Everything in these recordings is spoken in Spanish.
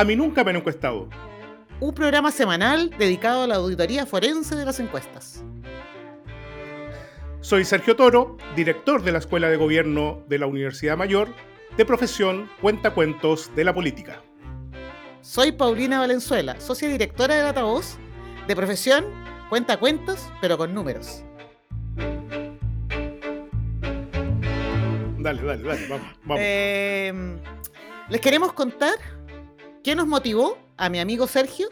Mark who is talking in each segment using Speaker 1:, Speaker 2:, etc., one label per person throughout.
Speaker 1: A mí nunca me han encuestado.
Speaker 2: Un programa semanal dedicado a la auditoría forense de las encuestas.
Speaker 1: Soy Sergio Toro, director de la Escuela de Gobierno de la Universidad Mayor, de profesión Cuentacuentos de la Política.
Speaker 2: Soy Paulina Valenzuela, socia directora de Datavoz, de profesión Cuentacuentos, pero con números.
Speaker 1: Dale, dale, dale, vamos. vamos.
Speaker 2: Eh, les queremos contar qué nos motivó a mi amigo Sergio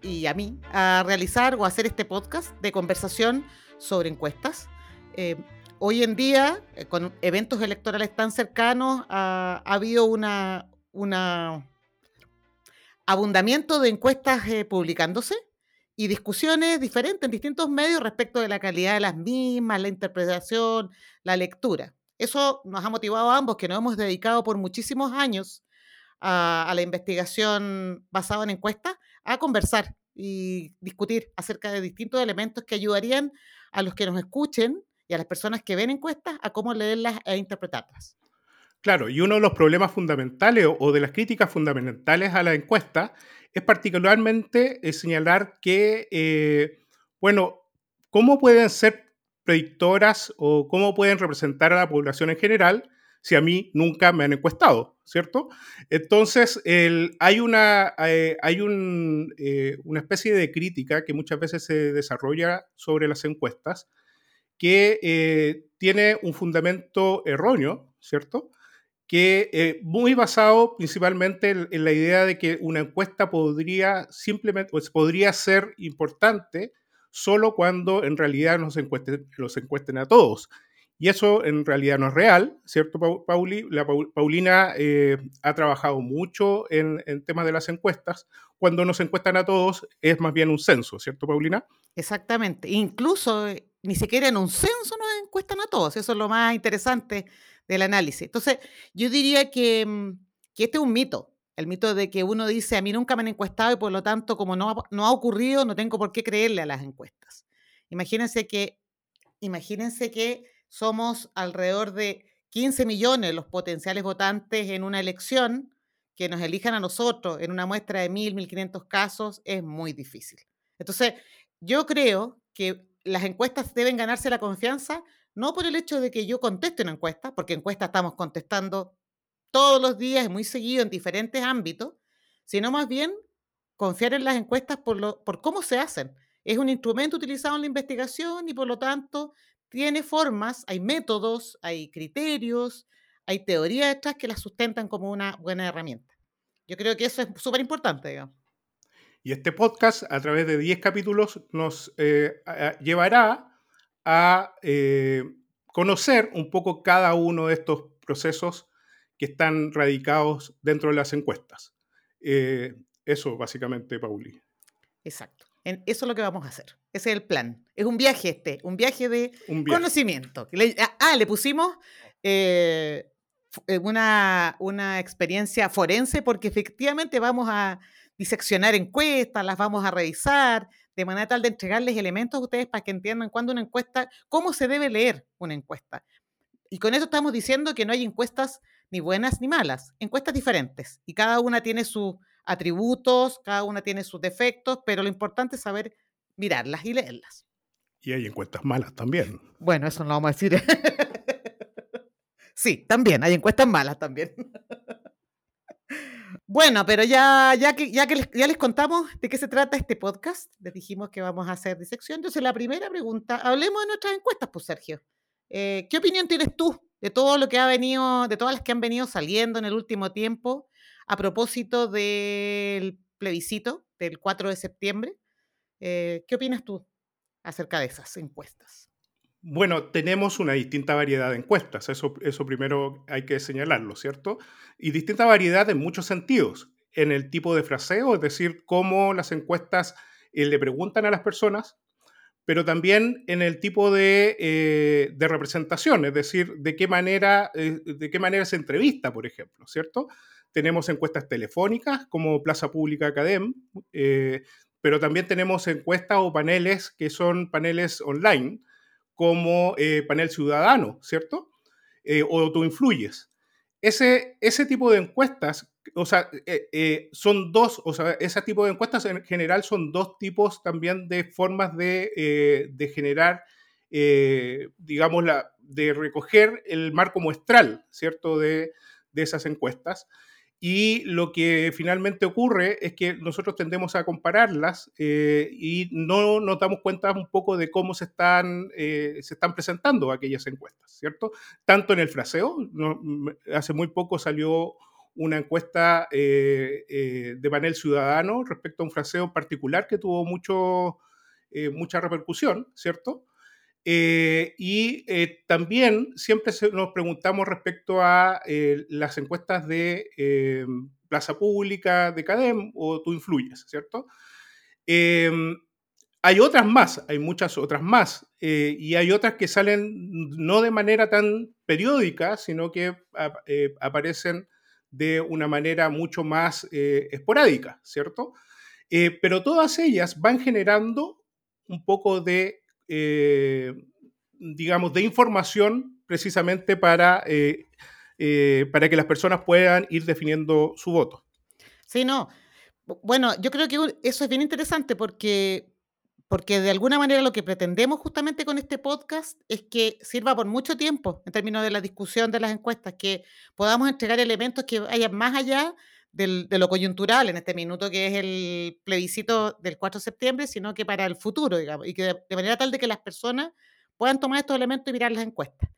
Speaker 2: y a mí a realizar o hacer este podcast de conversación sobre encuestas. Eh, hoy en día, eh, con eventos electorales tan cercanos, ha, ha habido una abundamiento de encuestas eh, publicándose y discusiones diferentes en distintos medios respecto de la calidad de las mismas, la interpretación, la lectura. Eso nos ha motivado a ambos, que nos hemos dedicado por muchísimos años a, la investigación basada en encuestas, a conversar y discutir acerca de distintos elementos que ayudarían a los que nos escuchen y a las personas que ven encuestas a cómo leerlas e interpretarlas.
Speaker 1: Claro, y uno de los problemas fundamentales o, o de las críticas fundamentales a la encuesta es particularmente eh, señalar que, eh, bueno, ¿cómo pueden ser predictoras o cómo pueden representar a la población en general si a mí nunca me han encuestado, ¿cierto? Entonces, hay, una, eh, hay un, eh, una especie de crítica que muchas veces se desarrolla sobre las encuestas que eh, tiene un fundamento erróneo, ¿cierto? Que muy basado principalmente en, en, la idea de que una encuesta podría simplemente, pues, podría ser importante solo cuando en realidad nos encuesten, los encuesten a todos. Y eso en realidad no es real, ¿cierto, Pauli? La Paulina eh, ha trabajado mucho en, en, temas de las encuestas. Cuando nos encuestan a todos es más bien un censo, ¿cierto, Paulina?
Speaker 2: Exactamente. Incluso eh, ni siquiera en un censo nos encuestan a todos. Eso es lo más interesante del análisis. Entonces, yo diría que, mm, que este es un mito el mito de que uno dice, a mí nunca me han encuestado y por lo tanto, como no no ha ocurrido, no tengo por qué creerle a las encuestas. Imagínense que, imagínense que somos alrededor de 15 millones los potenciales votantes en una elección, que nos elijan a nosotros en una muestra de 1.000, 1.500 casos, es muy difícil. Entonces, yo creo que las encuestas deben ganarse la confianza, no por el hecho de que yo conteste una encuesta, porque encuesta estamos contestando todos los días, muy seguido en diferentes ámbitos, sino más bien confiar en las encuestas por, lo, por cómo se hacen. Es un instrumento utilizado en la investigación y por lo tanto tiene formas, hay métodos, hay criterios, hay teorías detrás que las sustentan como una buena herramienta. Yo creo que eso es súper importante, digamos.
Speaker 1: Y este podcast, a través de 10 capítulos, nos eh, a, llevará a eh, conocer un poco cada uno de estos procesos que están radicados dentro de las encuestas. Eh, eso básicamente, Pauli.
Speaker 2: Exacto. En eso es lo que vamos a hacer. Ese es el plan. Es un viaje este, un viaje de un viaje. conocimiento. Le, ah, le pusimos eh, una, una experiencia forense porque efectivamente vamos a diseccionar encuestas, las vamos a revisar, de manera tal de entregarles elementos a ustedes para que entiendan cuándo una encuesta, cómo se debe leer una encuesta. Y con eso estamos diciendo que no hay encuestas ni buenas ni malas, encuestas diferentes. Y cada una tiene sus atributos, cada una tiene sus defectos, pero lo importante es saber mirarlas y leerlas.
Speaker 1: Y hay encuestas malas también.
Speaker 2: Bueno, eso no lo vamos a decir. sí, también, hay encuestas malas también. Bueno, pero ya, ya, que, ya que les, ya les contamos de qué se trata este podcast, les dijimos que vamos a hacer disección. Entonces, la primera pregunta, hablemos de nuestras encuestas, pues Sergio. Eh, ¿Qué opinión tienes tú de todo lo que ha venido, de todas las que han venido saliendo en el último tiempo a propósito del plebiscito del 4 de septiembre? Eh, ¿Qué opinas tú acerca de esas encuestas?
Speaker 1: Bueno, tenemos una distinta variedad de encuestas, eso, eso primero hay que señalarlo, ¿cierto? Y distinta variedad en muchos sentidos, en el tipo de fraseo, es decir, cómo las encuestas eh, le preguntan a las personas, pero también en el tipo de, eh, de representación, es decir, de qué, manera, de qué manera se entrevista, por ejemplo, ¿cierto? Tenemos encuestas telefónicas como Plaza Pública Academ, eh, pero también tenemos encuestas o paneles que son paneles online, como eh, panel ciudadano, ¿cierto? Eh, o tú influyes. ese, ese tipo de encuestas, o sea, son dos, o sea, ese tipo de encuestas en general son dos tipos también de formas de, de generar, digamos, de recoger el marco muestral, ¿cierto?, de, de esas encuestas. Y lo que finalmente ocurre es que nosotros tendemos a compararlas eh, y no nos damos cuenta un poco de cómo se están, eh, se están presentando aquellas encuestas, ¿cierto? Tanto en el fraseo, hace muy poco salió una encuesta eh, de panel ciudadano respecto a un fraseo particular que tuvo mucho, mucha repercusión, ¿cierto? Eh, y eh, también siempre nos preguntamos respecto a eh, las encuestas de Plaza Pública, de CADEM o Tú Influyes, ¿cierto? Em, hay otras más, hay muchas otras más, y hay otras que salen no de manera tan periódica, sino que aparecen de una manera mucho más esporádica, ¿cierto? pero todas ellas van generando un poco de eh, digamos, de información precisamente para, eh, eh, para que las personas puedan ir definiendo su voto.
Speaker 2: Sí, no. Bueno, yo creo que eso es bien interesante porque, porque de alguna manera lo que pretendemos justamente con este podcast es que sirva por mucho tiempo en términos de la discusión de las encuestas, que podamos entregar elementos que vayan más allá de lo coyuntural en este minuto, que es el plebiscito del 4 de septiembre, sino que para el futuro, digamos, y que de, manera tal de que las personas puedan tomar estos elementos y mirar las encuestas.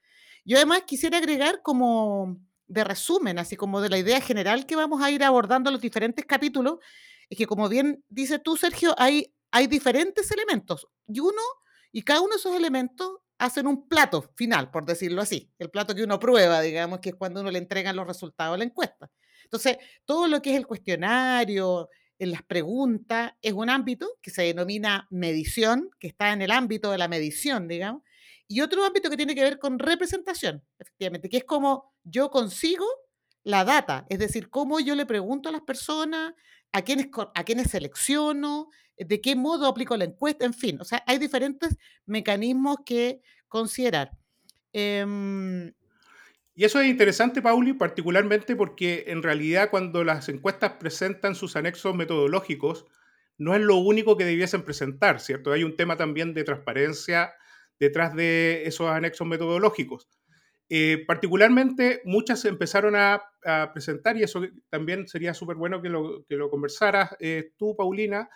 Speaker 2: Yo además quisiera agregar como de resumen, así como de la idea general que vamos a ir abordando los diferentes capítulos, es que como bien dice tú, Sergio, hay, hay diferentes elementos y uno, y cada uno de esos elementos hacen un plato final, por decirlo así, el plato que uno prueba, digamos, que es cuando uno le entregan los resultados de la encuesta. Entonces, todo lo que es el cuestionario, en las preguntas, es un ámbito que se denomina medición, que está en el ámbito de la medición, digamos, y otro ámbito que tiene que ver con representación, efectivamente, que es como yo consigo la data, es decir, cómo yo le pregunto a las personas, a quiénes, a quiénes selecciono, de qué modo aplico la encuesta, en fin, o sea, hay diferentes mecanismos que considerar. Em,
Speaker 1: y eso es interesante, Pauli, particularmente porque en realidad cuando las encuestas presentan sus anexos metodológicos, no es lo único que debiesen presentar, ¿cierto? Hay un tema también de transparencia detrás de esos anexos metodológicos. Eh, particularmente, muchas empezaron a, presentar, y eso también sería súper bueno que lo, que lo conversaras eh, tú, Paulina,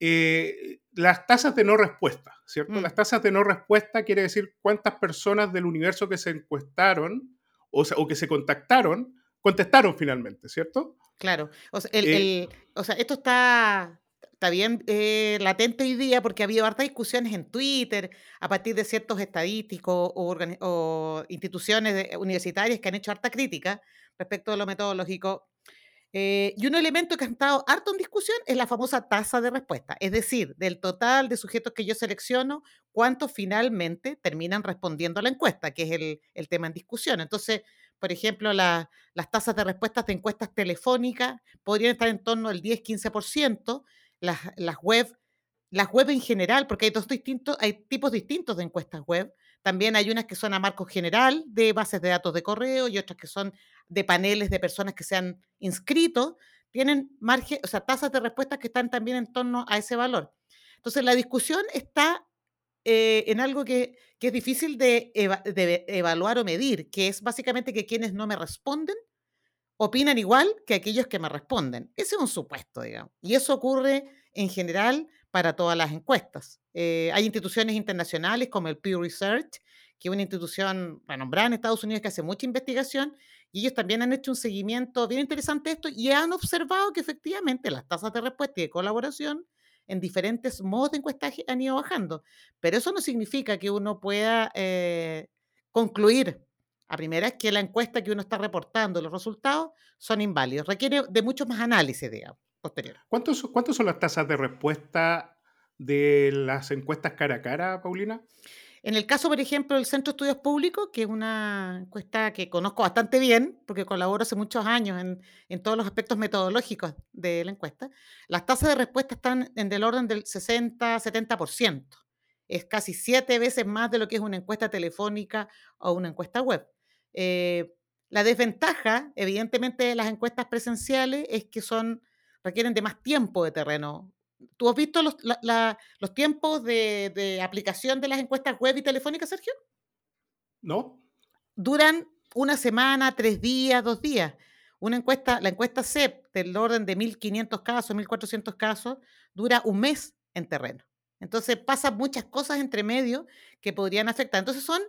Speaker 1: eh, las tasas de no respuesta, ¿cierto? Mm. Las tasas de no respuesta quiere decir cuántas personas del universo que se encuestaron o, o que se contactaron, contestaron finalmente, ¿cierto?
Speaker 2: Claro. O sea, eh, esto está, está bien eh, latente hoy día porque ha habido hartas discusiones en Twitter a partir de ciertos estadísticos o, instituciones universitarias que han hecho harta crítica respecto a lo metodológico. Eh, y un elemento que ha estado harto en discusión es la famosa tasa de respuesta, es decir, del total de sujetos que yo selecciono, cuántos finalmente terminan respondiendo a la encuesta, que es el, el tema en discusión. Entonces, por ejemplo, las tasas de respuestas de encuestas telefónicas podrían estar en torno al 10-15%, las, las web, las web en general, porque hay dos distintos, hay tipos distintos de encuestas web. También hay unas que son a marco general de bases de datos de correo y otras que son de paneles de personas que se han inscrito, tienen margen, o sea, tasas de respuesta que están también en torno a ese valor. Entonces, la discusión está eh, en algo que, es difícil de, de, evaluar o medir, que es básicamente que quienes no me responden opinan igual que aquellos que me responden. Ese es un supuesto, digamos. Y eso ocurre en general para todas las encuestas. Eh, hay instituciones internacionales como el Pew Research, que es una institución renombrada en Estados Unidos que hace mucha investigación y ellos también han hecho un seguimiento bien interesante de esto y han observado que efectivamente las tasas de respuesta y de colaboración en diferentes modos de encuestaje han ido bajando. Pero eso no significa que uno pueda eh, concluir a primera que la encuesta que uno está reportando, los resultados, son inválidos. Requiere de mucho más análisis, posterior.
Speaker 1: ¿Cuántos, ¿Cuántos son las tasas de respuesta de las encuestas cara a cara, Paulina?
Speaker 2: En el caso, por ejemplo, del Centro de Estudios Públicos, que es una encuesta que conozco bastante bien, porque colaboro hace muchos años en, todos los aspectos metodológicos de la encuesta, las tasas de respuesta están en del orden del 60-70%. Es casi siete veces más de lo que es una encuesta telefónica o una encuesta web. Eh, La desventaja, evidentemente, de las encuestas presenciales es que son, requieren de más tiempo de terreno. ¿Tú has visto los, los tiempos de, de, aplicación de las encuestas web y telefónicas, Sergio?
Speaker 1: No.
Speaker 2: Duran una semana, tres días, dos días. Una encuesta, la encuesta CEP del orden de 1.500 casos, 1.400 casos, dura un mes en terreno. Entonces pasan muchas cosas entre medio que podrían afectar. Entonces son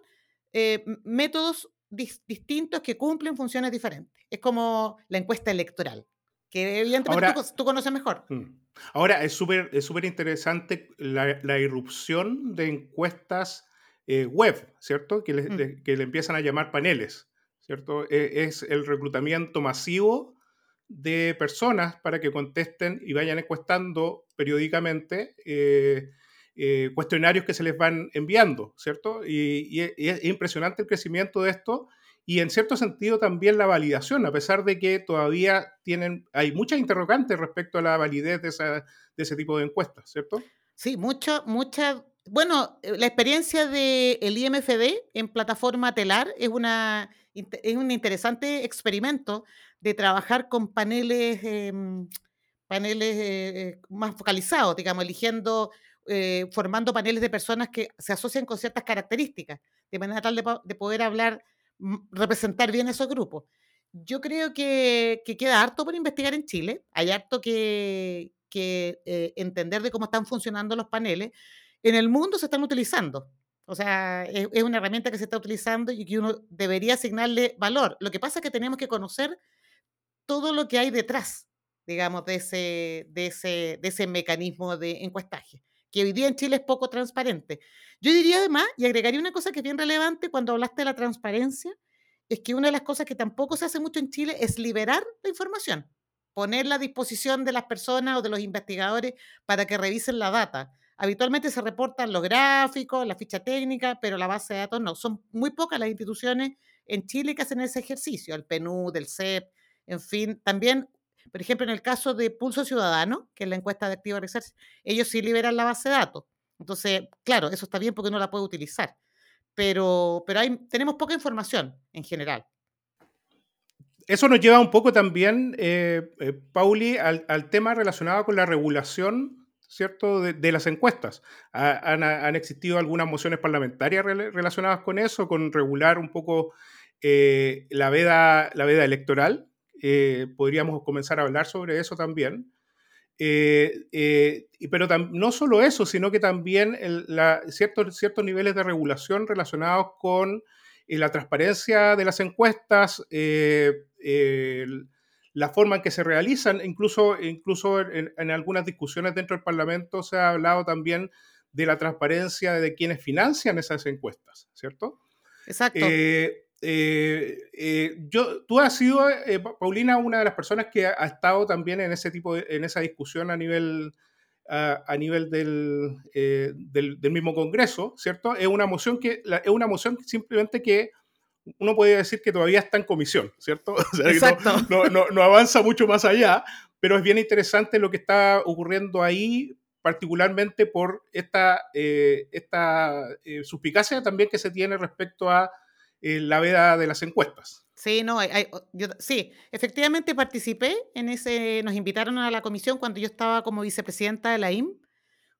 Speaker 2: eh, métodos distintos que cumplen funciones diferentes. Es como la encuesta electoral, que evidentemente tú, conoces mejor.
Speaker 1: Mm. Ahora, es súper es interesante la, irrupción de encuestas eh, web, ¿cierto? Que le, mm. que le, empiezan a llamar paneles, ¿cierto? E, es el reclutamiento masivo de personas para que contesten y vayan encuestando periódicamente eh, eh, cuestionarios que se les van enviando, ¿cierto? Y, es impresionante el crecimiento de esto y en cierto sentido también la validación, a pesar de que todavía tienen, hay muchas interrogantes respecto a la validez de, esa, de ese tipo de encuestas, ¿cierto?
Speaker 2: Sí, mucho, mucha, bueno, eh, la experiencia del el IMFD en plataforma telar es, una, es un interesante experimento de trabajar con paneles, em, paneles eh, más focalizados, digamos, eligiendo eh, formando paneles de personas que se asocian con ciertas características, de manera tal de, poder hablar, representar bien esos grupos. Yo creo que, queda harto por investigar en Chile, hay harto que, eh, entender de cómo están funcionando los paneles. En el mundo se están utilizando, o sea, es, es, una herramienta que se está utilizando y que uno debería asignarle valor. Lo que pasa es que tenemos que conocer todo lo que hay detrás, digamos, de ese, de ese, de ese mecanismo de encuestaje que hoy día en Chile es poco transparente. Yo diría además, y agregaría una cosa que es bien relevante cuando hablaste de la transparencia, es que una de las cosas que tampoco se hace mucho en Chile es liberar la información, ponerla a disposición de las personas o de los investigadores para que revisen la data. Habitualmente se reportan los gráficos, la ficha técnica, pero la base de datos no. Son muy pocas las instituciones en Chile que hacen ese ejercicio, el PNUD, el CEP, en fin. También por ejemplo, en el caso de Pulso Ciudadano, que es la encuesta de Activa Research, ellos sí liberan la base de datos. Entonces, claro, eso está bien porque no la puede utilizar. Pero, pero hay, tenemos poca información en general.
Speaker 1: Eso nos lleva un poco también, eh, eh, Pauli, al, tema relacionado con la regulación, ¿cierto?, de, las encuestas. han, existido algunas mociones parlamentarias relacionadas con eso, con regular un poco eh, la, veda, la veda electoral. Eh, podríamos comenzar a hablar sobre eso también. Eh, eh, pero no solo eso, sino que también ciertos, ciertos niveles de regulación relacionados con la transparencia de las encuestas, la forma en que se realizan, incluso, incluso en, algunas discusiones dentro del Parlamento se ha hablado también de la transparencia de quienes financian esas encuestas, ¿cierto?
Speaker 2: Exacto.
Speaker 1: Eh, yo, tú has sido, eh, Paulina, una de las personas que ha, estado también en ese tipo, en esa discusión a nivel, a nivel del, del, mismo Congreso, ¿cierto? Es una moción que, es una moción simplemente que uno puede decir que todavía está en comisión, ¿cierto? no, no, no, avanza mucho más allá, pero es bien interesante lo que está ocurriendo ahí, particularmente por esta, esta suspicacia también que se tiene respecto a eh, la veda de las encuestas.
Speaker 2: Sí, no, sí, efectivamente participé en ese, nos invitaron a la comisión cuando yo estaba como vicepresidenta de la IM.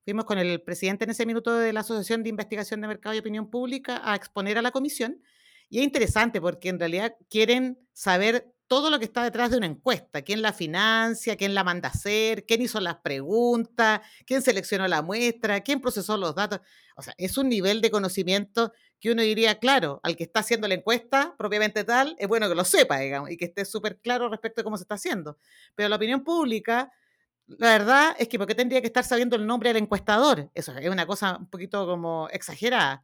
Speaker 2: Fuimos con el presidente en ese minuto de la Asociación de Investigación de Mercado y Opinión Pública a exponer a la comisión. Y es interesante porque en realidad quieren saber todo lo que está detrás de una encuesta, quién la financia, quién la manda a hacer, quién hizo las preguntas, quién seleccionó la muestra, quién procesó los datos. O sea, es un nivel de conocimiento que uno diría, claro, al que está haciendo la encuesta propiamente tal, es bueno que lo sepa, digamos, y que esté súper claro respecto a cómo se está haciendo. Pero la opinión pública, la verdad es que ¿por qué tendría que estar sabiendo el nombre del encuestador? Eso es una cosa un poquito como exagerada.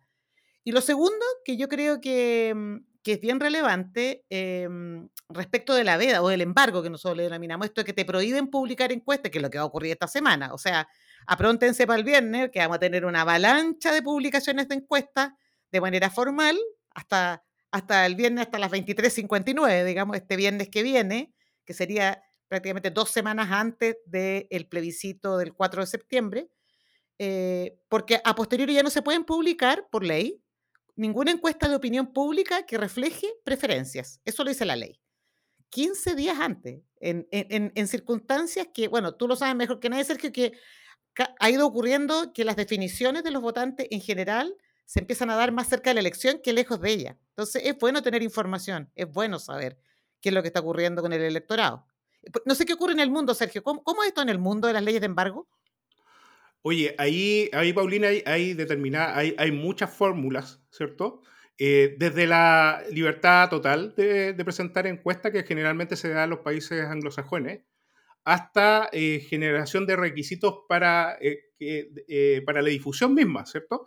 Speaker 2: Y lo segundo, que yo creo que, mm, que es bien relevante em, respecto de la veda o del embargo que nosotros le denominamos, esto es que te prohíben publicar encuestas, que es lo que va a ocurrir esta semana. O sea, apróntense para el viernes, que vamos a tener una avalancha de publicaciones de encuestas de manera formal hasta, hasta el viernes, hasta las 23.59, digamos, este viernes que viene, que sería prácticamente dos semanas antes del plebiscito del 4 de septiembre, eh, porque a posteriori ya no se pueden publicar por ley ninguna encuesta de opinión pública que refleje preferencias. Eso lo dice la ley. 15 días antes, en, en, circunstancias que, bueno, tú lo sabes mejor que nadie, Sergio, que ha ido ocurriendo que las definiciones de los votantes en general se empiezan a dar más cerca de la elección que lejos de ella. Entonces, es bueno tener información, es bueno saber qué es lo que está ocurriendo con el electorado. No sé qué ocurre en el mundo, Sergio. ¿Cómo, cómo es esto en el mundo de las leyes de embargo?
Speaker 1: Oye, ahí, ahí Paulina, hay, hay, hay, hay muchas fórmulas, ¿cierto? Eh, desde la libertad total de, presentar encuestas que generalmente se da en los países anglosajones, hasta eh, generación de requisitos para, eh, para la difusión misma, ¿cierto?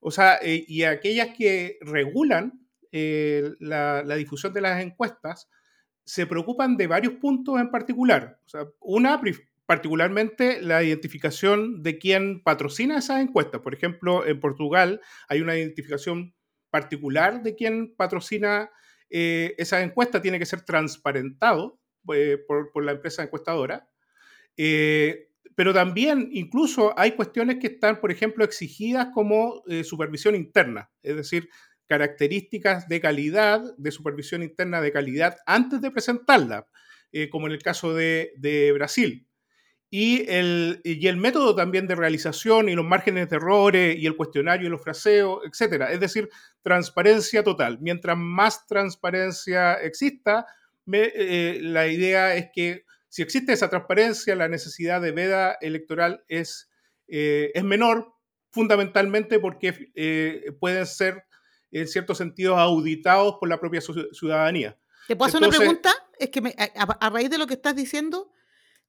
Speaker 1: O sea, y aquellas que regulan la, la, difusión de las encuestas se preocupan de varios puntos en particular. O sea, una, particularmente la identificación de quién patrocina esas encuestas. Por ejemplo, en Portugal hay una identificación particular de quién patrocina eh, esa encuesta, tiene que ser transparentado eh, por, la empresa encuestadora. Eh, pero también incluso hay cuestiones que están, por ejemplo, exigidas como supervisión interna, es decir, características de calidad, de supervisión interna de calidad antes de presentarla, como en el caso de, de Brasil y el, y el método también de realización y los márgenes de errores y el cuestionario y los fraseos, etcétera. Es decir, transparencia total. Mientras más transparencia exista, eh, la idea es que si existe esa transparencia, la necesidad de veda electoral es, eh, es menor, fundamentalmente porque eh, pueden ser, en ciertos sentidos, auditados por la propia ciudadanía.
Speaker 2: ¿Te puedo hacer una pregunta? Es que a raíz de lo que estás diciendo,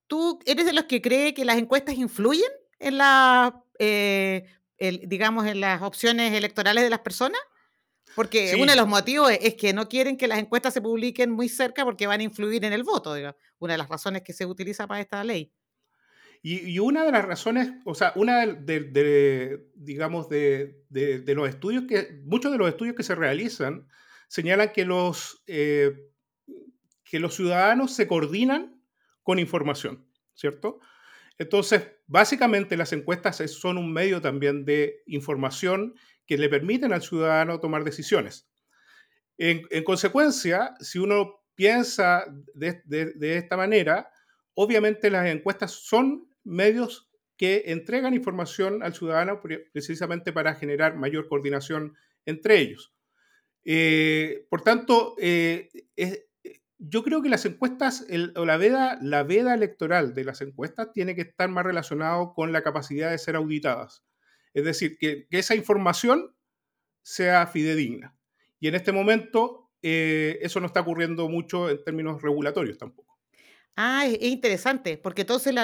Speaker 2: ¿Tú eres de los que cree que las encuestas influyen en la, eh, digamos, en las opciones electorales de las personas? Porque uno de los motivos es, que no quieren que las encuestas se publiquen muy cerca porque van a influir en el voto, una de las razones que se utiliza para esta ley.
Speaker 1: Y, una de las razones, o sea, una de, digamos, de, los estudios que, muchos de los estudios que se realizan señalan que los, eh, que los ciudadanos se coordinan con información, ¿cierto? Entonces, básicamente las encuestas son un medio también de información que le permiten al ciudadano tomar decisiones. En, consecuencia, si uno piensa de, esta manera, obviamente las encuestas son medios que entregan información al ciudadano precisamente para generar mayor coordinación entre ellos. Eh, por tanto, eh, yo creo que las encuestas, o la veda, la veda electoral de las encuestas tiene que estar más relacionado con la capacidad de ser auditadas. Es decir, que, esa información sea fidedigna. Y en este momento eh, eso no está ocurriendo mucho en términos regulatorios tampoco.
Speaker 2: Ah, es, interesante, porque entonces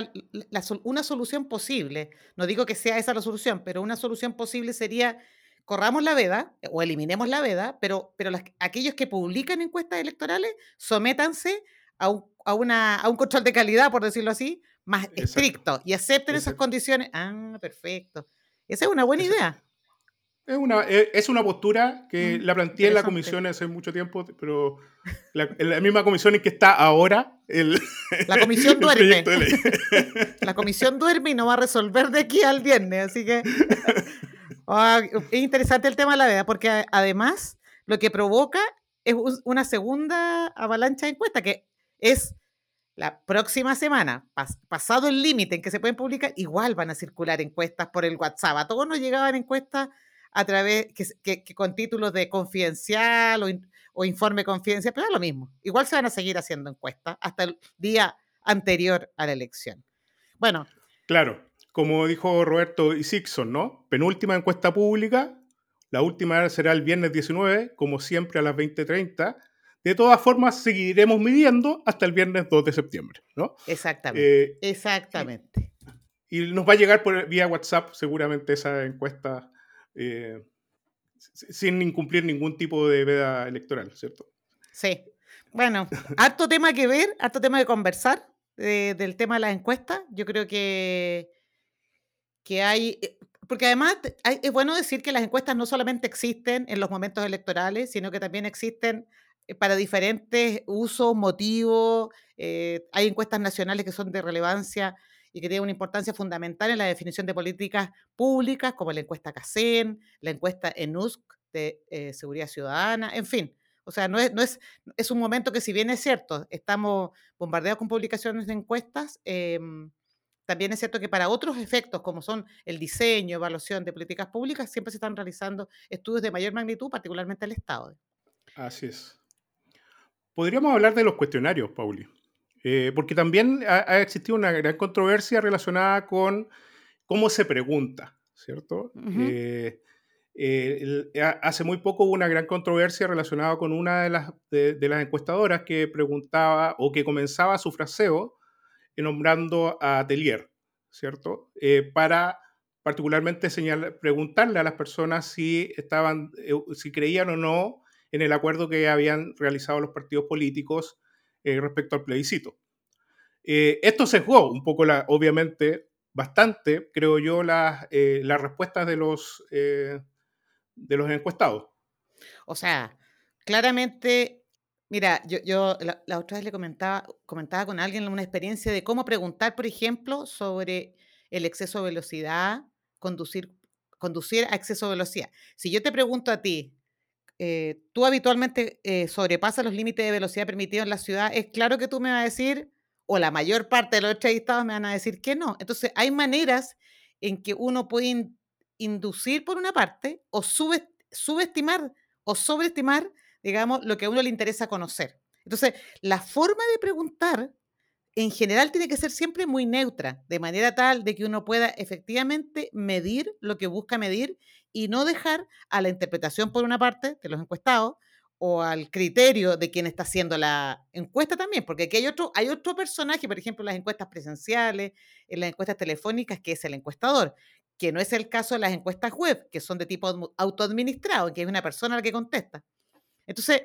Speaker 2: una solución posible, no digo que sea esa la solución, pero una solución posible sería corramos la veda o eliminemos la veda, pero, pero aquellos que publican encuestas electorales sométanse a un, a, una, a un control de calidad, por decirlo así, más estricto y acepten esas condiciones. Ah, perfecto. Esa es una buena idea.
Speaker 1: Es una, e, es una postura que mm, la planteé en la comisión hace mucho tiempo, pero la, en la misma comisión en que está ahora el,
Speaker 2: la comisión duerme. la comisión duerme y no va a resolver de aquí al viernes, así que Ah, es interesante el tema de la veda, porque además lo que provoca es una segunda avalancha de encuestas, que es la próxima semana, pasado el límite en que se pueden publicar, igual van a circular encuestas por el WhatsApp. A todos nos llegaban encuestas a través, que, con títulos de confidencial o, informe confidencial, pero es lo mismo. Igual se van a seguir haciendo encuestas hasta el día anterior a la elección. Bueno.
Speaker 1: Claro como dijo Roberto Isixson, ¿no? Penúltima encuesta pública, la última será el viernes 19, como siempre a las 20.30. De todas formas, seguiremos midiendo hasta el viernes 2 de septiembre, ¿no?
Speaker 2: Exactamente. Eh, exactamente.
Speaker 1: Y, nos va a llegar por vía WhatsApp seguramente esa encuesta eh, sin incumplir ningún tipo de veda electoral, ¿cierto?
Speaker 2: Sí. Bueno, harto tema que ver, harto tema de conversar eh, del tema de las encuestas. Yo creo que que hay, porque además es bueno decir que las encuestas no solamente existen en los momentos electorales, sino que también existen para diferentes usos, motivos. Eh, hay encuestas nacionales que son de relevancia y que tienen una importancia fundamental en la definición de políticas públicas, como la encuesta CACEN, la encuesta ENUSC de eh, seguridad ciudadana, en fin. O sea, no es, no es, es un momento que si bien es cierto, estamos bombardeados con publicaciones de encuestas, em, también es cierto que para otros efectos, como son el diseño, evaluación de políticas públicas, siempre se están realizando estudios de mayor magnitud, particularmente el Estado.
Speaker 1: Así es. Podríamos hablar de los cuestionarios, Pauli, eh, porque también ha, existido una gran controversia relacionada con cómo se pregunta, ¿cierto? Eh, eh, hace muy poco hubo una gran controversia relacionada con una de las, de las encuestadoras que preguntaba o que comenzaba su fraseo nombrando a Atelier, ¿cierto? Eh, para particularmente señalar, preguntarle a las personas si, estaban, eh, si creían o no en el acuerdo que habían realizado los partidos políticos eh, respecto al plebiscito. esto se jugó un poco, la, obviamente, bastante, creo yo, las, las respuestas de los, de los encuestados.
Speaker 2: O sea, claramente Mira, yo, yo la, otra vez le comentaba, comentaba con alguien una experiencia de cómo preguntar, por ejemplo, sobre el exceso de velocidad, conducir, conducir a exceso de velocidad. Si yo te pregunto a ti, eh, ¿tú habitualmente eh, sobrepasas los límites de velocidad permitidos en la ciudad? Es claro que tú me vas a decir, o la mayor parte de los entrevistados me van a decir que no. Entonces, hay maneras en que uno puede inducir por una parte o subestimar o sobreestimar digamos, lo que a uno le interesa conocer. Entonces, la forma de preguntar en general tiene que ser siempre muy neutra, de manera tal de que uno pueda efectivamente medir lo que busca medir y no dejar a la interpretación por una parte de los encuestados o al criterio de quien está haciendo la encuesta también, porque aquí hay otro, hay otro personaje, por ejemplo, en las encuestas presenciales, en las encuestas telefónicas, que es el encuestador, que no es el caso de las encuestas web, que son de tipo autoadministrado, que es una persona la que contesta. Entonces,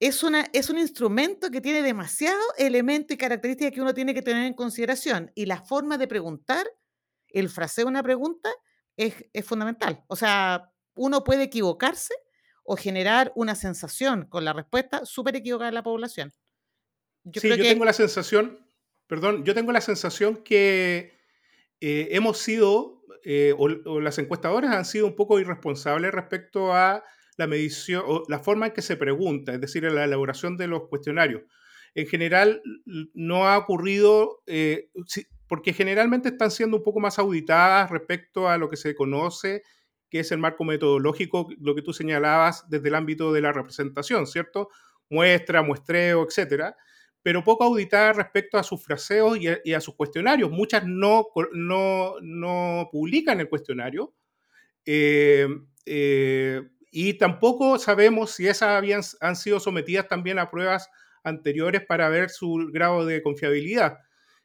Speaker 2: es, una, es un instrumento que tiene demasiado elemento y características que uno tiene que tener en consideración. Y la forma de preguntar, el fraseo de una pregunta, es, fundamental. O sea, uno puede equivocarse o generar una sensación con la respuesta súper equivocada en la población.
Speaker 1: Yo sí, yo tengo la sensación, perdón, yo tengo la sensación que eh, hemos sido, eh, o, las encuestadoras han sido un poco irresponsables respecto a la medición o la forma en que se pregunta, es decir, la elaboración de los cuestionarios. En general, no ha ocurrido, eh, porque generalmente están siendo un poco más auditadas respecto a lo que se conoce, que es el marco metodológico, lo que tú señalabas desde el ámbito de la representación, ¿cierto? Muestra, muestreo, etcétera, pero poco auditadas respecto a sus fraseos y a, sus cuestionarios. Muchas no, no, no publican el cuestionario. Eh, eh, y tampoco sabemos si esas habían, han sido sometidas también a pruebas anteriores para ver su grado de confiabilidad,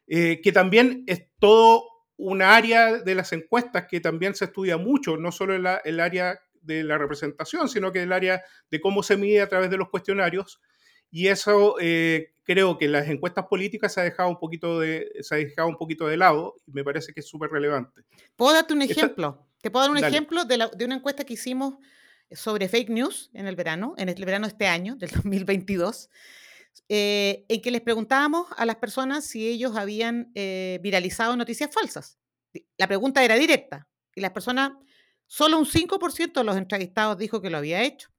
Speaker 1: eh, que también es todo un área de las encuestas que también se estudia mucho, no solo el, el área de la representación, sino que el área de cómo se mide a través de los cuestionarios. Y eso eh, creo que en las encuestas políticas se ha dejado un poquito de, se ha dejado un poquito de lado y me parece que es súper relevante.
Speaker 2: ¿Puedo darte un ejemplo? Te puedo dar un ejemplo de, de, una encuesta que hicimos sobre fake news en el verano, en el verano de este año, del 2022, eh, en que les preguntábamos a las personas si ellos habían eh, viralizado noticias falsas. La pregunta era directa y las personas, solo un 5% de los entrevistados dijo que lo había hecho.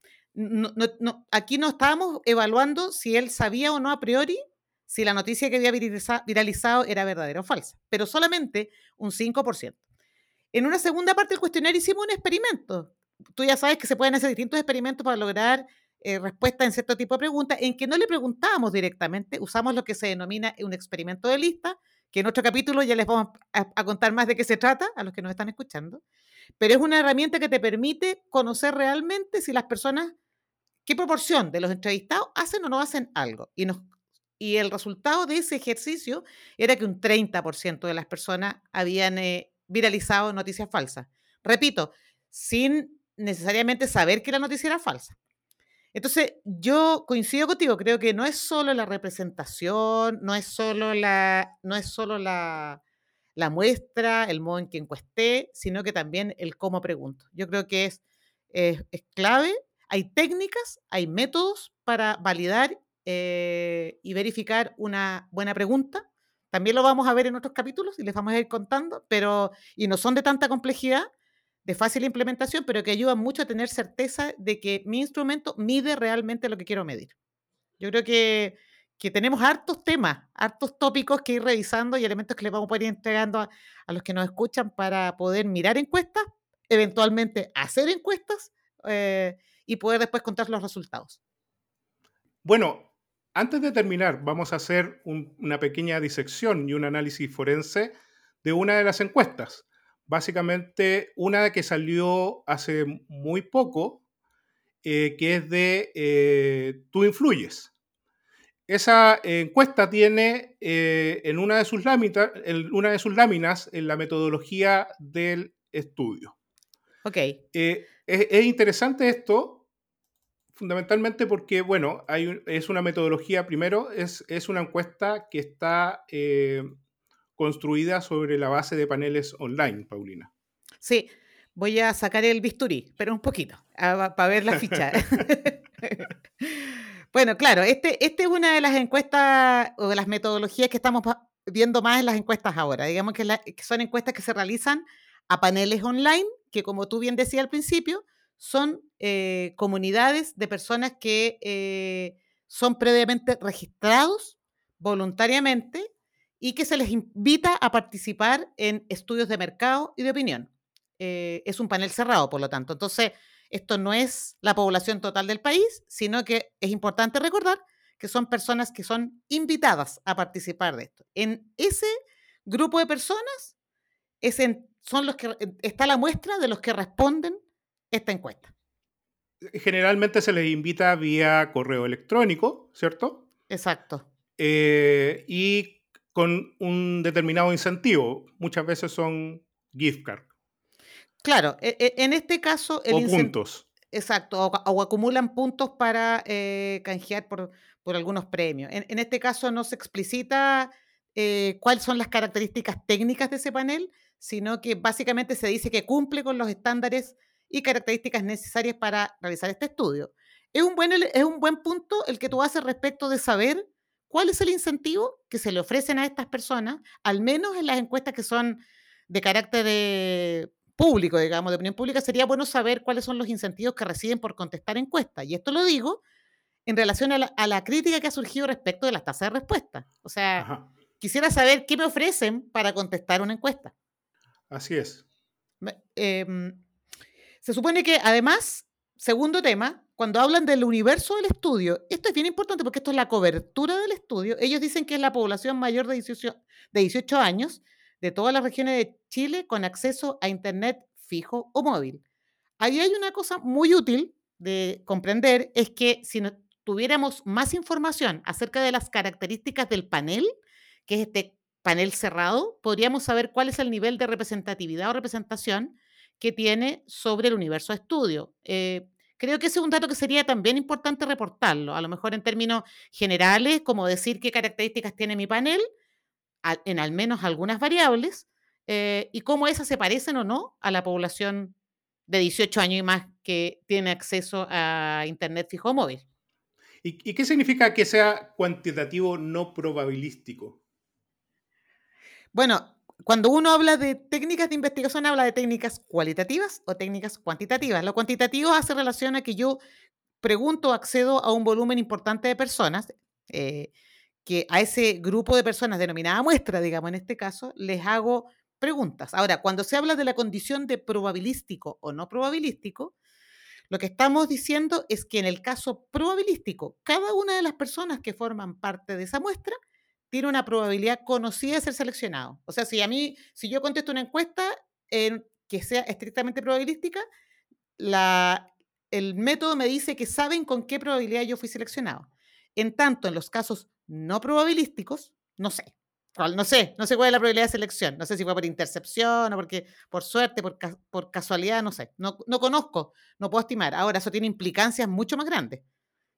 Speaker 2: aquí no estábamos evaluando si él sabía o no a priori si la noticia que había viralizado era verdadera o falsa, pero solamente un 5%. En una segunda parte del cuestionario hicimos un experimento tú ya sabes que se pueden hacer distintos experimentos para lograr eh, respuesta en cierto tipo de preguntas, en que no le preguntábamos directamente, usamos lo que se denomina un experimento de lista, que en otro capítulo ya les vamos a, contar más de qué se trata a los que nos están escuchando, pero es una herramienta que te permite conocer realmente si las personas, qué proporción de los entrevistados hacen o no hacen algo. Y, nos, y el resultado de ese ejercicio era que un 30% de las personas habían eh, viralizado noticias falsas. Repito, sin necesariamente saber que la noticia era falsa. Entonces, yo coincido contigo, creo que no es solo la representación, no es solo la, no es solo la, la muestra, el modo en que encuesté, sino que también el cómo pregunto. Yo creo que es, es, clave. Hay técnicas, hay métodos para validar eh, y verificar una buena pregunta. También lo vamos a ver en otros capítulos y les vamos a ir contando, pero y no son de tanta complejidad, de fácil implementación, pero que ayudan mucho a tener certeza de que mi instrumento mide realmente lo que quiero medir. Yo creo que, que tenemos hartos temas, hartos tópicos que ir revisando y elementos que le vamos a ir entregando a, los que nos escuchan para poder mirar encuestas, eventualmente hacer encuestas eh, y poder después contar los resultados.
Speaker 1: Bueno, antes de terminar, vamos a hacer un, una pequeña disección y un análisis forense de una de las encuestas. Básicamente, una que salió hace muy poco, eh, que es de eh, Tú influyes. Esa encuesta tiene eh, en, una de sus láminas, en una de sus láminas en la metodología del estudio.
Speaker 2: Ok.
Speaker 1: Es, es interesante esto fundamentalmente porque, bueno, hay un- es una metodología, primero, es, es una encuesta que está construida sobre la base de paneles online, Paulina.
Speaker 2: Sí, voy a sacar el bisturí, pero un poquito, para ver la ficha. bueno, claro, este, este es una de las encuestas o de las metodologías que estamos viendo más en las encuestas ahora. Digamos que, la- que son encuestas que se realizan a paneles online, que como tú bien decías al principio, son eh, comunidades de personas que eh, son previamente registrados voluntariamente y que se les invita a participar en estudios de mercado y de opinión. Eh, es un panel cerrado, por lo tanto. Entonces, esto no es la población total del país, sino que es importante recordar que son personas que son invitadas a participar de esto. En ese grupo de personas es en- son los que eh, está la muestra de los que responden esta encuesta.
Speaker 1: Generalmente se les invita vía correo electrónico, ¿cierto?
Speaker 2: Exacto.
Speaker 1: Eh, y con un determinado incentivo. Muchas veces son gift card
Speaker 2: Claro, e- e- en este caso el
Speaker 1: o puntos.
Speaker 2: Exacto, o, o acumulan puntos para eh, canjear por, por algunos premios. En, en este caso no se explicita eh, cuáles son las características técnicas de ese panel, sino que básicamente se dice que cumple con los estándares y características necesarias para realizar este estudio. Es un buen, es un buen punto el que tú haces respecto de saber cuál es el incentivo que se le ofrecen a estas personas, al menos en las encuestas que son de carácter eh, público, digamos, de opinión pública, sería bueno saber cuáles son los incentivos que reciben por contestar encuestas. Y esto lo digo en relación a la, a la crítica que ha surgido respecto de las tasas de respuesta. O sea,
Speaker 1: Ajá,
Speaker 2: quisiera saber qué me ofrecen para contestar una encuesta.
Speaker 1: así es.
Speaker 2: Em, se supone que además, segundo tema, cuando hablan del universo del estudio, esto es bien importante porque esto es la cobertura del estudio. Ellos dicen que es la población mayor de 18, de 18 años de todas las regiones de Chile con acceso a Internet fijo o móvil. Ahí hay una cosa muy útil de comprender, es que si no- tuviéramos más información acerca de las características del panel, que es este panel cerrado, podríamos saber cuál es el nivel de representatividad o representación que tiene sobre el universo de estudio. Eh, creo que ese es un dato que sería también importante reportarlo, a lo mejor en términos generales, como decir qué características tiene mi panel, en al menos algunas variables, eh, y cómo esas se parecen o no a la población de 18 años y más que tiene acceso a Internet fijo o móvil.
Speaker 1: ¿Y, y qué significa que sea cuantitativo no probabilístico?
Speaker 2: Bueno, cuando uno habla de técnicas de investigación, habla de técnicas cualitativas o técnicas cuantitativas. Lo cuantitativo hace relación a que yo pregunto, accedo a un volumen importante de personas, eh, que a ese grupo de personas denominada muestra, digamos, en este caso, les hago preguntas. Ahora, cuando se habla de la condición de probabilístico o no probabilístico, lo que estamos diciendo es que en el caso probabilístico, cada una de las personas que forman parte de esa muestra tiene una probabilidad conocida de ser seleccionado. O sea, si a mí, si yo contesto una encuesta en- que sea estrictamente probabilística, el método me dice que saben con qué probabilidad yo fui seleccionado. En tanto, en los casos no probabilísticos, no sé. No sé, no sé cuál es la probabilidad de selección. No sé si fue por intercepción o porque por suerte, por casualidad, no sé. No, no conozco, no puedo estimar. Ahora, eso tiene implicancias mucho más grandes,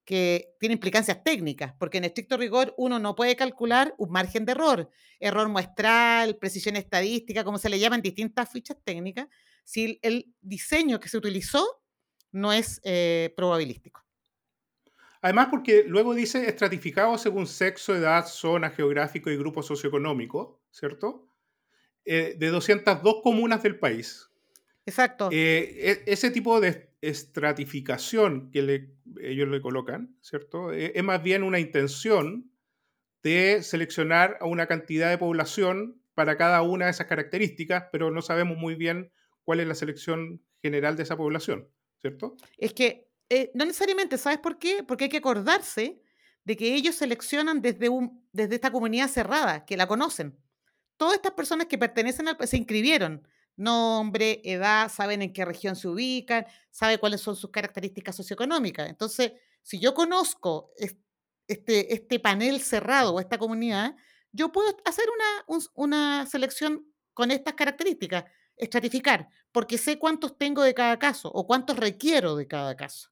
Speaker 2: que tiene implicancias técnicas, porque en estricto rigor uno no puede calcular un margen de error, error muestral, precisión estadística, como se le llama en distintas fichas técnicas, si el diseño que se utilizó no es eh, probabilístico.
Speaker 1: Además, porque luego dice estratificado según sexo, edad, zona geográfico y grupo socioeconómico, ¿cierto? Eh, de 202 comunas del país.
Speaker 2: Exacto.
Speaker 1: Eh, e, ese tipo de estratificación que ellos le colocan, ¿cierto? Eh, es más bien una intención de seleccionar a una cantidad de población para cada una de esas características, pero no sabemos muy bien cuál es la selección general de esa población, ¿cierto?
Speaker 2: Es que eh, no necesariamente, ¿sabes por qué? Porque hay que acordarse de que ellos seleccionan desde, un, desde esta comunidad cerrada, que la conocen. Todas estas personas que pertenecen al... se inscribieron, nombre, edad, saben en qué región se ubican, saben cuáles son sus características socioeconómicas. Entonces, si yo conozco este, este panel cerrado o esta comunidad, yo puedo hacer una, una selección con estas características, estratificar, porque sé cuántos tengo de cada caso o cuántos requiero de cada caso.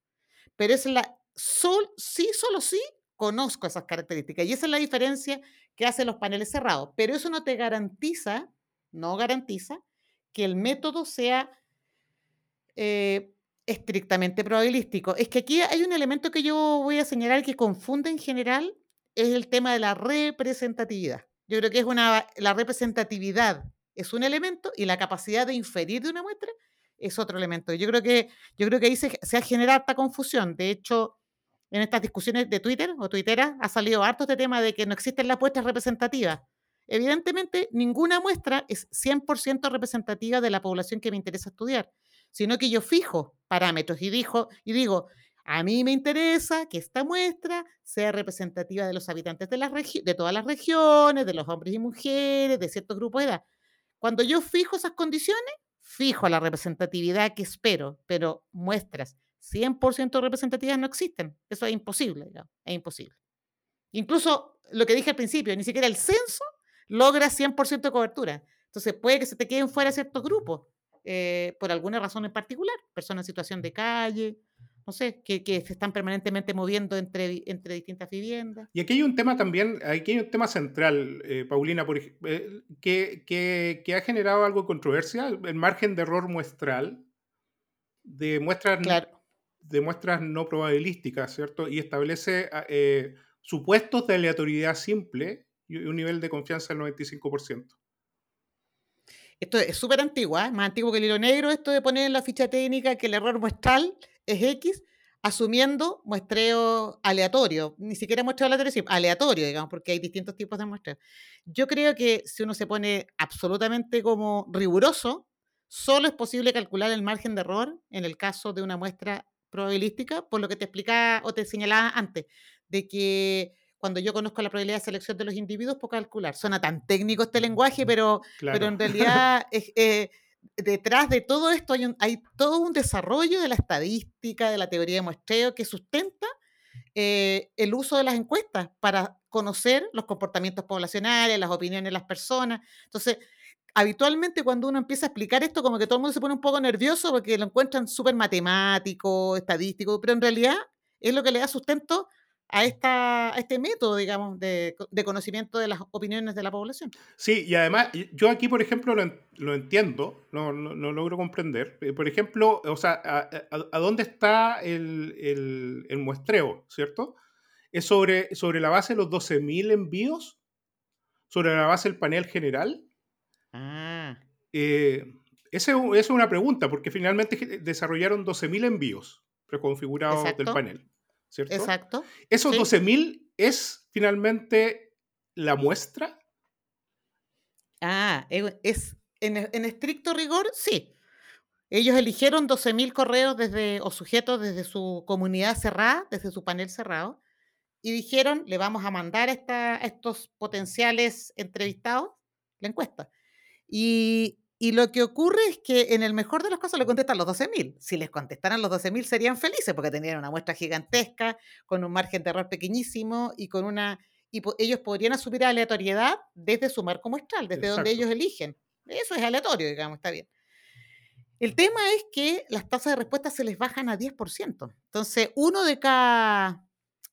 Speaker 2: Pero es la, sol, sí, solo sí, conozco esas características. Y esa es la diferencia que hacen los paneles cerrados. Pero eso no te garantiza, no garantiza, que el método sea eh, estrictamente probabilístico. Es que aquí hay un elemento que yo voy a señalar que confunde en general, es el tema de la representatividad. Yo creo que es una, la representatividad es un elemento y la capacidad de inferir de una muestra es otro elemento. Yo creo que, yo creo que ahí se, ha generado esta confusión. De hecho, en estas discusiones de Twitter o Twittera ha salido harto este tema de que no existen las muestras representativas. Evidentemente, ninguna muestra es 100% representativa de la población que me interesa estudiar, sino que yo fijo parámetros y, dijo, y digo, a mí me interesa que esta muestra sea representativa de los habitantes de, de todas las regiones, de los hombres y mujeres, de ciertos grupos de edad. Cuando yo fijo esas condiciones, fijo la representatividad que espero, pero muestras 100% representativas no existen. Eso es imposible, es imposible. Incluso lo que dije al principio, ni siquiera el censo logra 100% de cobertura. Entonces puede que se te queden fuera ciertos grupos, eh, por alguna razón en particular, personas en situación de calle, no sé, que, se están permanentemente moviendo entre, entre distintas viviendas.
Speaker 1: Y aquí hay un tema también, aquí hay un tema central, eh, Paulina, por, eh, que, que, ha generado algo de controversia, el margen de error muestral de muestras, de muestras no probabilísticas, ¿cierto? Y establece eh, supuestos de aleatoriedad simple y un nivel de confianza del 95%.
Speaker 2: Esto es súper antiguo, ¿eh? más antiguo que el hilo negro, esto de poner en la ficha técnica que el error muestral es X, asumiendo muestreo aleatorio, ni siquiera muestreo aleatorio, aleatorio, digamos, porque hay distintos tipos de muestreo. Yo creo que si uno se pone absolutamente como riguroso, solo es posible calcular el margen de error en el caso de una muestra probabilística, por lo que te explicaba o te señalaba antes, de que cuando yo conozco la probabilidad de selección de los individuos, puedo calcular. Suena tan técnico este lenguaje, pero, pero en realidad es, eh, detrás de todo esto hay, hay, todo un desarrollo de la estadística, de la teoría de muestreo que sustenta eh, el uso de las encuestas para conocer los comportamientos poblacionales, las opiniones de las personas. Entonces, habitualmente cuando uno empieza a explicar esto, como que todo el mundo se pone un poco nervioso porque lo encuentran súper matemático, estadístico, pero en realidad es lo que le da sustento a, esta, este método, digamos, de, conocimiento de las opiniones de la población.
Speaker 1: Sí, y además, yo aquí, por ejemplo, lo, entiendo, no, no, logro comprender. Eh, por ejemplo, o sea, ¿a, dónde está el, el, muestreo, cierto? ¿Es sobre, sobre la base de los 12.000 envíos? ¿Sobre la base del panel general? Ah. Eh, esa es una pregunta, porque finalmente desarrollaron 12.000 envíos preconfigurados del panel. ¿Cierto?
Speaker 2: Exacto.
Speaker 1: ¿Esos 12.000 es finalmente la muestra?
Speaker 2: Ah, es en, estricto rigor, sí. Ellos eligieron 12.000 correos desde, o sujetos desde su comunidad cerrada, desde su panel cerrado, y dijeron, le vamos a mandar a, a estos potenciales entrevistados la encuesta. Y, y lo que ocurre es que en el mejor de los casos le contestan los 12.000. Si les contestaran los 12.000 serían felices porque tenían una muestra gigantesca, con un margen de error pequeñísimo y con una y ellos podrían asumir aleatoriedad desde su marco muestral, desde donde ellos eligen. Eso es aleatorio, digamos, está bien. El tema es que las tasas de respuesta se les bajan a 10%. Entonces, uno de cada,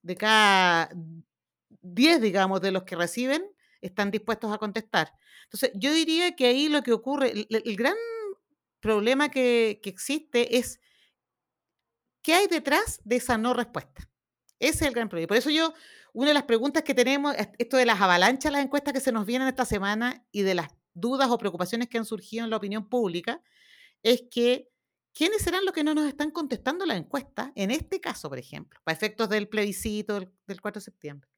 Speaker 2: de cada 10, digamos, de los que reciben están dispuestos a contestar. Entonces, yo diría que ahí lo que ocurre, el, gran problema que, existe es qué hay detrás de esa no respuesta. Ese es el gran problema. Por eso yo, una de las preguntas que tenemos, esto de las avalanchas, las encuestas que se nos vienen esta semana y de las dudas o preocupaciones que han surgido en la opinión pública, es que ¿quiénes serán los que no nos están contestando la encuesta? En este caso, por ejemplo, para efectos del plebiscito del, del 4 de septiembre.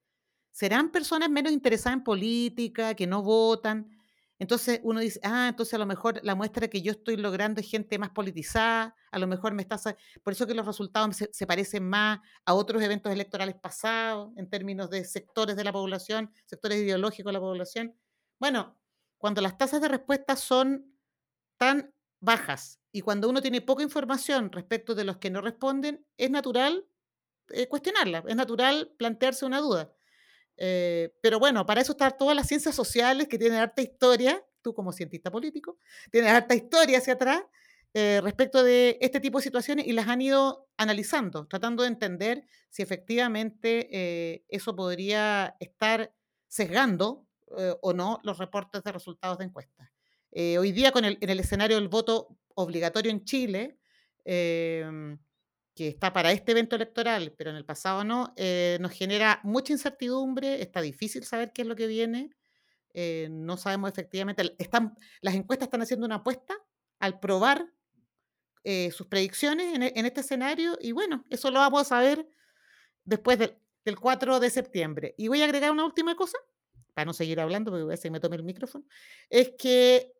Speaker 2: ¿Serán personas menos interesadas en política, que no votan? Entonces uno dice, ah, entonces a lo mejor la muestra que yo estoy logrando es gente más politizada, a lo mejor me está... Por eso que los resultados se, parecen más a otros eventos electorales pasados en términos de sectores de la población, sectores ideológicos de la población. Bueno, cuando las tasas de respuesta son tan bajas y cuando uno tiene poca información respecto de los que no responden, es natural eh, cuestionarla, es natural plantearse una duda. Eh, pero bueno, para eso están todas las ciencias sociales que tienen harta historia, tú como cientista político, tienes harta historia hacia atrás eh, respecto de este tipo de situaciones y las han ido analizando, tratando de entender si efectivamente eh, eso podría estar sesgando eh, o no los reportes de resultados de encuestas. Eh, hoy día con el, en el escenario del voto obligatorio en Chile, em, que está para este evento electoral, pero en el pasado no, eh, nos genera mucha incertidumbre, está difícil saber qué es lo que viene, eh, no sabemos efectivamente, las encuestas están haciendo una apuesta al probar eh, sus predicciones en, en, este escenario y bueno, eso lo vamos a saber después del, del 4 de septiembre. Y voy a agregar una última cosa, para no seguir hablando, porque voy a me tome el micrófono, es que...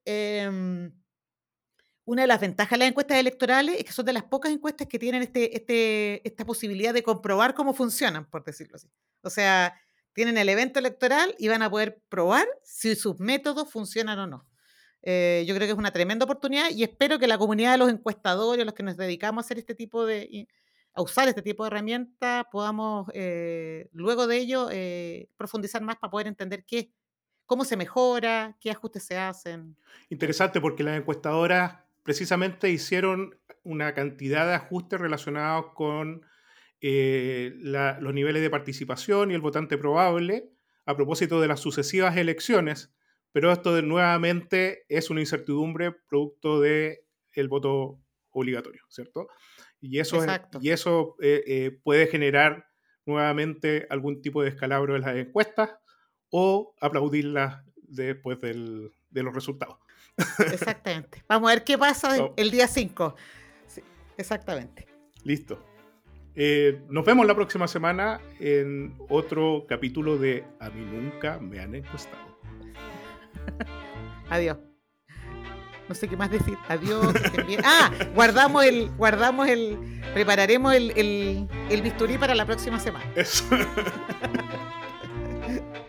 Speaker 2: Una de las ventajas de las encuestas electorales es que son de las pocas encuestas que tienen este, este, esta posibilidad de comprobar cómo funcionan, por decirlo así. O sea, tienen el evento electoral y van a poder probar si sus métodos funcionan o no. Eh, yo creo que es una tremenda oportunidad y espero que la comunidad de los encuestadores, los que nos dedicamos a hacer este tipo de, a usar este tipo de herramientas, podamos eh, luego de ello eh, profundizar más para poder entender qué, cómo se mejora, qué ajustes se hacen.
Speaker 1: Interesante porque las encuestadoras precisamente hicieron una cantidad de ajustes relacionados con eh, la, los niveles de participación y el votante probable a propósito de las sucesivas elecciones, pero esto de, nuevamente es una incertidumbre producto del el voto obligatorio, ¿cierto? Y eso, es, y eso eh, eh, puede generar nuevamente algún tipo de descalabro en las encuestas o aplaudirlas después del, de los resultados.
Speaker 2: Exactamente. Vamos a ver qué pasa oh. el día 5. Sí, exactamente.
Speaker 1: Listo. Eh, nos vemos la próxima semana en otro capítulo de A mí nunca me han encuestado.
Speaker 2: Adiós. No sé qué más decir. Adiós. ah, guardamos el, guardamos el, prepararemos el, el, el bisturí para la próxima semana. Eso.